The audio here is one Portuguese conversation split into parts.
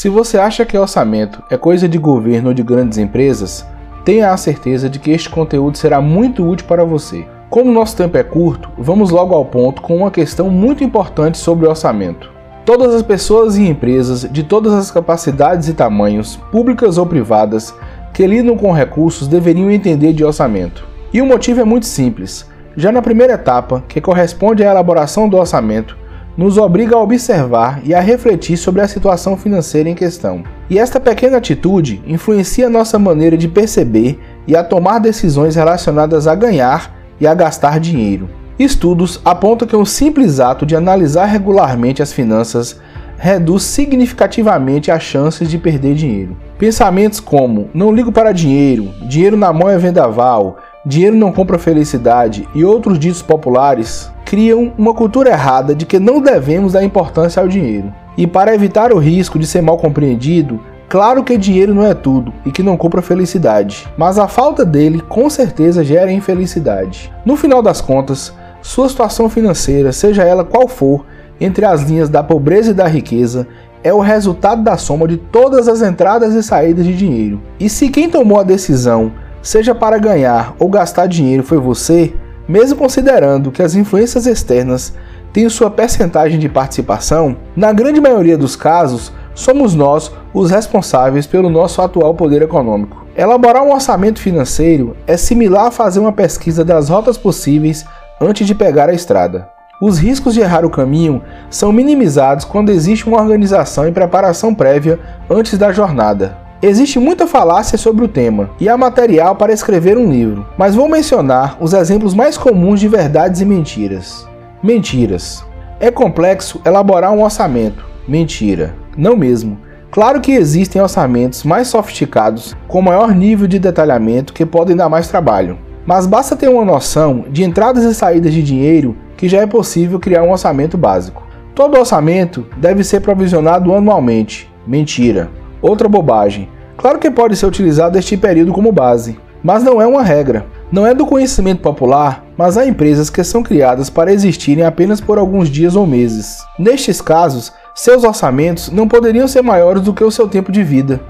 Se você acha que orçamento é coisa de governo ou de grandes empresas, tenha a certeza de que este conteúdo será muito útil para você. Como nosso tempo é curto, vamos logo ao ponto com uma questão muito importante sobre orçamento. Todas as pessoas e empresas de todas as capacidades e tamanhos, públicas ou privadas, que lidam com recursos deveriam entender de orçamento. E o motivo é muito simples. Já na primeira etapa, que corresponde à elaboração do orçamento, nos obriga a observar e a refletir sobre a situação financeira em questão. E esta pequena atitude influencia nossa maneira de perceber e a tomar decisões relacionadas a ganhar e a gastar dinheiro. Estudos apontam que um simples ato de analisar regularmente as finanças reduz significativamente as chances de perder dinheiro. Pensamentos como não ligo para dinheiro, dinheiro na mão é vendaval, dinheiro não compra felicidade e outros ditos populares criam uma cultura errada de que não devemos dar importância ao dinheiro. E para evitar o risco de ser mal compreendido, claro que dinheiro não é tudo e que não compra felicidade, mas a falta dele com certeza gera infelicidade. No final das contas, sua situação financeira, seja ela qual for, entre as linhas da pobreza e da riqueza, é o resultado da soma de todas as entradas e saídas de dinheiro. E se quem tomou a decisão, seja para ganhar ou gastar dinheiro, foi você, mesmo considerando que as influências externas têm sua percentagem de participação, na grande maioria dos casos, somos nós os responsáveis pelo nosso atual poder econômico. Elaborar um orçamento financeiro é similar a fazer uma pesquisa das rotas possíveis antes de pegar a estrada. Os riscos de errar o caminho são minimizados quando existe uma organização e preparação prévia antes da jornada. Existe muita falácia sobre o tema e há material para escrever um livro, mas vou mencionar os exemplos mais comuns de verdades e mentiras. Mentiras. É complexo elaborar um orçamento. Mentira. Não mesmo. Claro que existem orçamentos mais sofisticados com maior nível de detalhamento que podem dar mais trabalho, mas basta ter uma noção de entradas e saídas de dinheiro que já é possível criar um orçamento básico. Todo orçamento deve ser provisionado anualmente. Mentira. Outra bobagem. Claro que pode ser utilizado este período como base, mas não é uma regra. Não é do conhecimento popular, mas há empresas que são criadas para existirem apenas por alguns dias ou meses. Nestes casos, seus orçamentos não poderiam ser maiores do que o seu tempo de vida.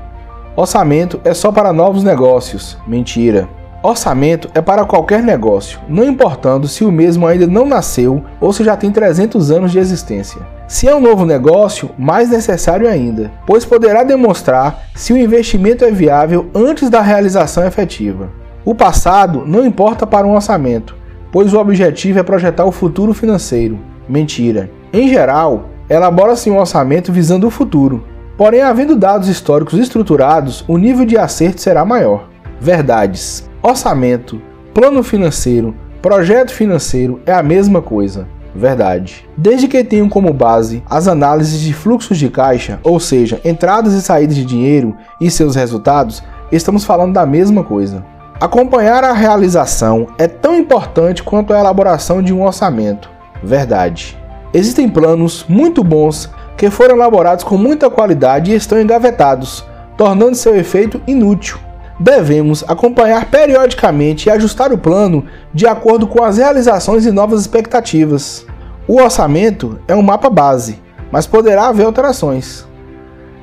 Orçamento é só para novos negócios. Mentira. Orçamento é para qualquer negócio, não importando se o mesmo ainda não nasceu ou se já tem 300 anos de existência. Se é um novo negócio, mais necessário ainda, pois poderá demonstrar se o investimento é viável antes da realização efetiva. O passado não importa para um orçamento, pois o objetivo é projetar o futuro financeiro. Mentira. Em geral, elabora-se um orçamento visando o futuro. Porém, havendo dados históricos estruturados, o nível de acerto será maior. Verdades. Orçamento, plano financeiro, projeto financeiro é a mesma coisa. Verdade. Desde que tenham como base as análises de fluxos de caixa, ou seja, entradas e saídas de dinheiro e seus resultados, estamos falando da mesma coisa. Acompanhar a realização é tão importante quanto a elaboração de um orçamento. Verdade. Existem planos muito bons que foram elaborados com muita qualidade e estão engavetados, tornando seu efeito inútil devemos acompanhar periodicamente e ajustar o plano de acordo com as realizações e novas expectativas. O orçamento é um mapa base, mas poderá haver alterações.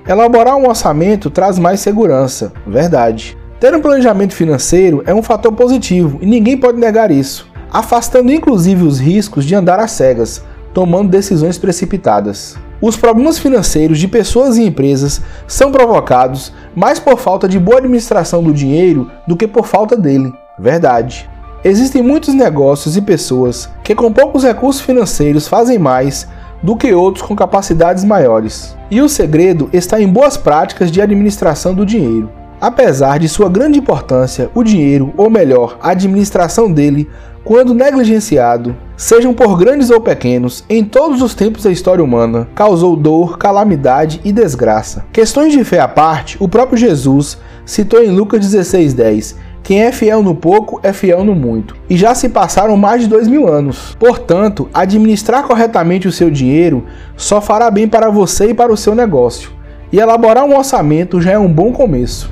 Elaborar um orçamento traz mais segurança, verdade. Ter um planejamento financeiro é um fator positivo e ninguém pode negar isso, afastando inclusive os riscos de andar às cegas, tomando decisões precipitadas. Os problemas financeiros de pessoas e empresas são provocados mais por falta de boa administração do dinheiro do que por falta dele. Verdade. Existem muitos negócios e pessoas que com poucos recursos financeiros fazem mais do que outros com capacidades maiores. E o segredo está em boas práticas de administração do dinheiro. Apesar de sua grande importância, o dinheiro, ou melhor, a administração dele, quando negligenciado, sejam por grandes ou pequenos, em todos os tempos da história humana, causou dor, calamidade e desgraça. Questões de fé à parte, o próprio Jesus citou em Lucas 16,10 quem é fiel no pouco é fiel no muito. E já se passaram mais de dois mil anos. Portanto, administrar corretamente o seu dinheiro só fará bem para você e para o seu negócio. E elaborar um orçamento já é um bom começo.